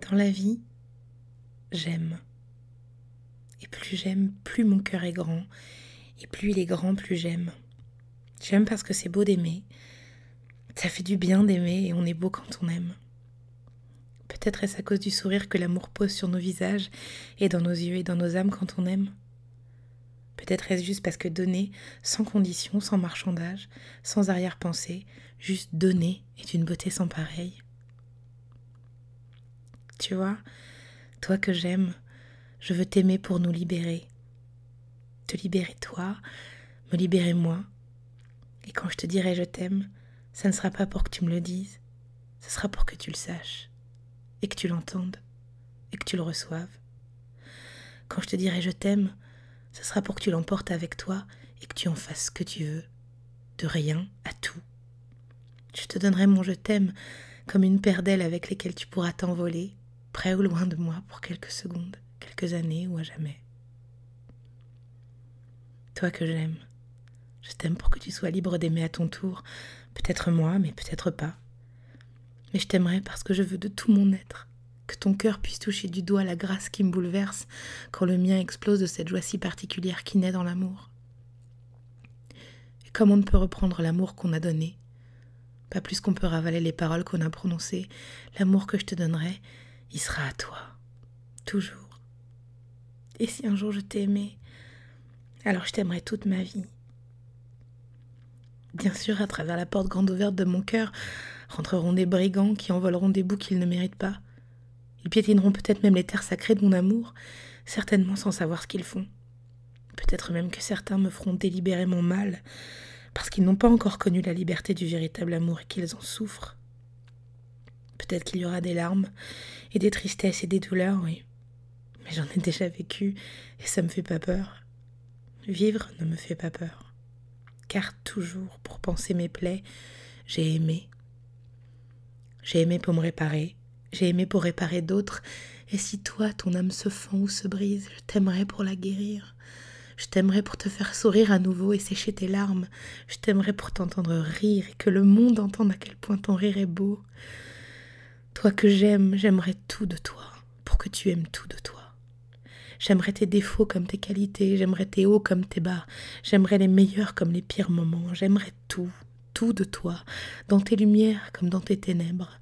Dans la vie, j'aime. Et plus j'aime, plus mon cœur est grand. Et plus il est grand, plus j'aime. J'aime parce que c'est beau d'aimer. Ça fait du bien d'aimer et on est beau quand on aime. Peut-être est-ce à cause du sourire que l'amour pose sur nos visages et dans nos yeux et dans nos âmes quand on aime. Peut-être est-ce juste parce que donner, sans condition, sans marchandage, sans arrière-pensée, juste donner est une beauté sans pareille. Tu vois, toi que j'aime, je veux t'aimer pour nous libérer. Te libérer toi, me libérer moi. Et quand je te dirai je t'aime, ça ne sera pas pour que tu me le dises, ce sera pour que tu le saches, et que tu l'entendes, et que tu le reçoives. Quand je te dirai je t'aime, ce sera pour que tu l'emportes avec toi et que tu en fasses ce que tu veux, de rien à tout. Je te donnerai mon je t'aime comme une paire d'ailes avec lesquelles tu pourras t'envoler, près ou loin de moi pour quelques secondes, quelques années ou à jamais. Toi que j'aime, je t'aime pour que tu sois libre d'aimer à ton tour, peut-être moi, mais peut-être pas. Mais je t'aimerai parce que je veux de tout mon être que ton cœur puisse toucher du doigt la grâce qui me bouleverse quand le mien explose de cette joie si particulière qui naît dans l'amour. Et comme on ne peut reprendre l'amour qu'on a donné, pas plus qu'on peut ravaler les paroles qu'on a prononcées, l'amour que je te donnerai, il sera à toi, toujours. Et si un jour je t'ai aimé, alors je t'aimerai toute ma vie. Bien sûr, à travers la porte grande ouverte de mon cœur, rentreront des brigands qui envoleront des bouts qu'ils ne méritent pas. Ils piétineront peut-être même les terres sacrées de mon amour, certainement sans savoir ce qu'ils font. Peut-être même que certains me feront délibérément mal, parce qu'ils n'ont pas encore connu la liberté du véritable amour et qu'ils en souffrent. Peut-être qu'il y aura des larmes, et des tristesses et des douleurs, oui. Mais j'en ai déjà vécu, et ça me fait pas peur. Vivre ne me fait pas peur. Car toujours, pour penser mes plaies, j'ai aimé. J'ai aimé pour me réparer, j'ai aimé pour réparer d'autres, et si toi, ton âme se fend ou se brise, je t'aimerais pour la guérir. Je t'aimerais pour te faire sourire à nouveau et sécher tes larmes. Je t'aimerais pour t'entendre rire et que le monde entende à quel point ton rire est beau. Toi que j'aime, j'aimerais tout de toi, pour que tu aimes tout de toi. J'aimerais tes défauts comme tes qualités, j'aimerais tes hauts comme tes bas, j'aimerais les meilleurs comme les pires moments, j'aimerais tout, tout de toi, dans tes lumières comme dans tes ténèbres.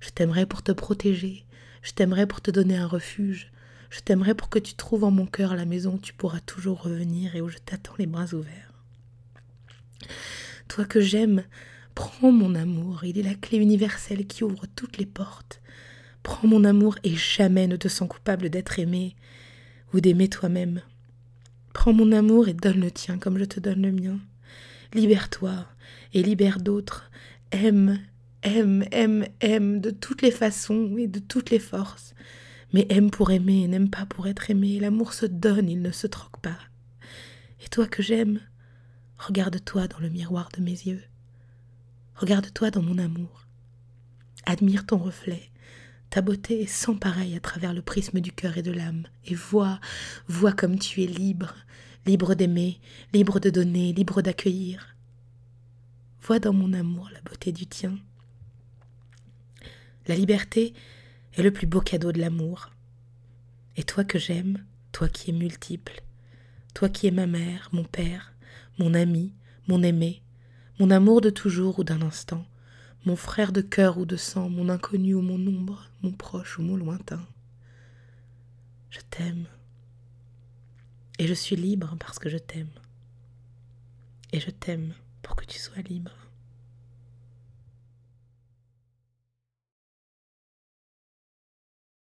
Je t'aimerais pour te protéger. Je t'aimerais pour te donner un refuge. Je t'aimerais pour que tu trouves en mon cœur la maison où tu pourras toujours revenir et où je t'attends les bras ouverts. Toi que j'aime, prends mon amour, il est la clé universelle qui ouvre toutes les portes. Prends mon amour et jamais ne te sens coupable d'être aimé ou d'aimer toi-même. Prends mon amour et donne le tien comme je te donne le mien. Libère-toi et libère d'autres. Aime, aime, aime, aime de toutes les façons et de toutes les forces. Mais aime pour aimer n'aime pas pour être aimé. L'amour se donne, il ne se troque pas. Et toi que j'aime, regarde-toi dans le miroir de mes yeux. Regarde-toi dans mon amour. Admire ton reflet. Ta beauté est sans pareil à travers le prisme du cœur et de l'âme. Et vois, vois comme tu es libre, libre d'aimer, libre de donner, libre d'accueillir. Vois dans mon amour la beauté du tien. La liberté est le plus beau cadeau de l'amour. Et toi que j'aime, toi qui es multiple, toi qui es ma mère, mon père, mon ami, mon aimé, mon amour de toujours ou d'un instant, mon frère de cœur ou de sang, mon inconnu ou mon ombre, mon proche ou mon lointain. Je t'aime. Et je suis libre parce que je t'aime. Et je t'aime pour que tu sois libre.